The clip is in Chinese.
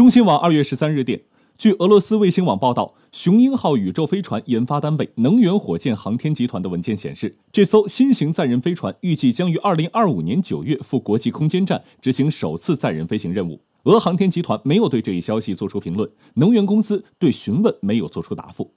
中新网二月十三日电，据俄罗斯卫星网报道，雄鹰号宇宙飞船研发单位能源火箭航天集团的文件显示，这艘新型载人飞船预计将于二零二五年九月赴国际空间站执行首次载人飞行任务。俄航天集团没有对这一消息作出评论，能源公司对询问没有作出答复。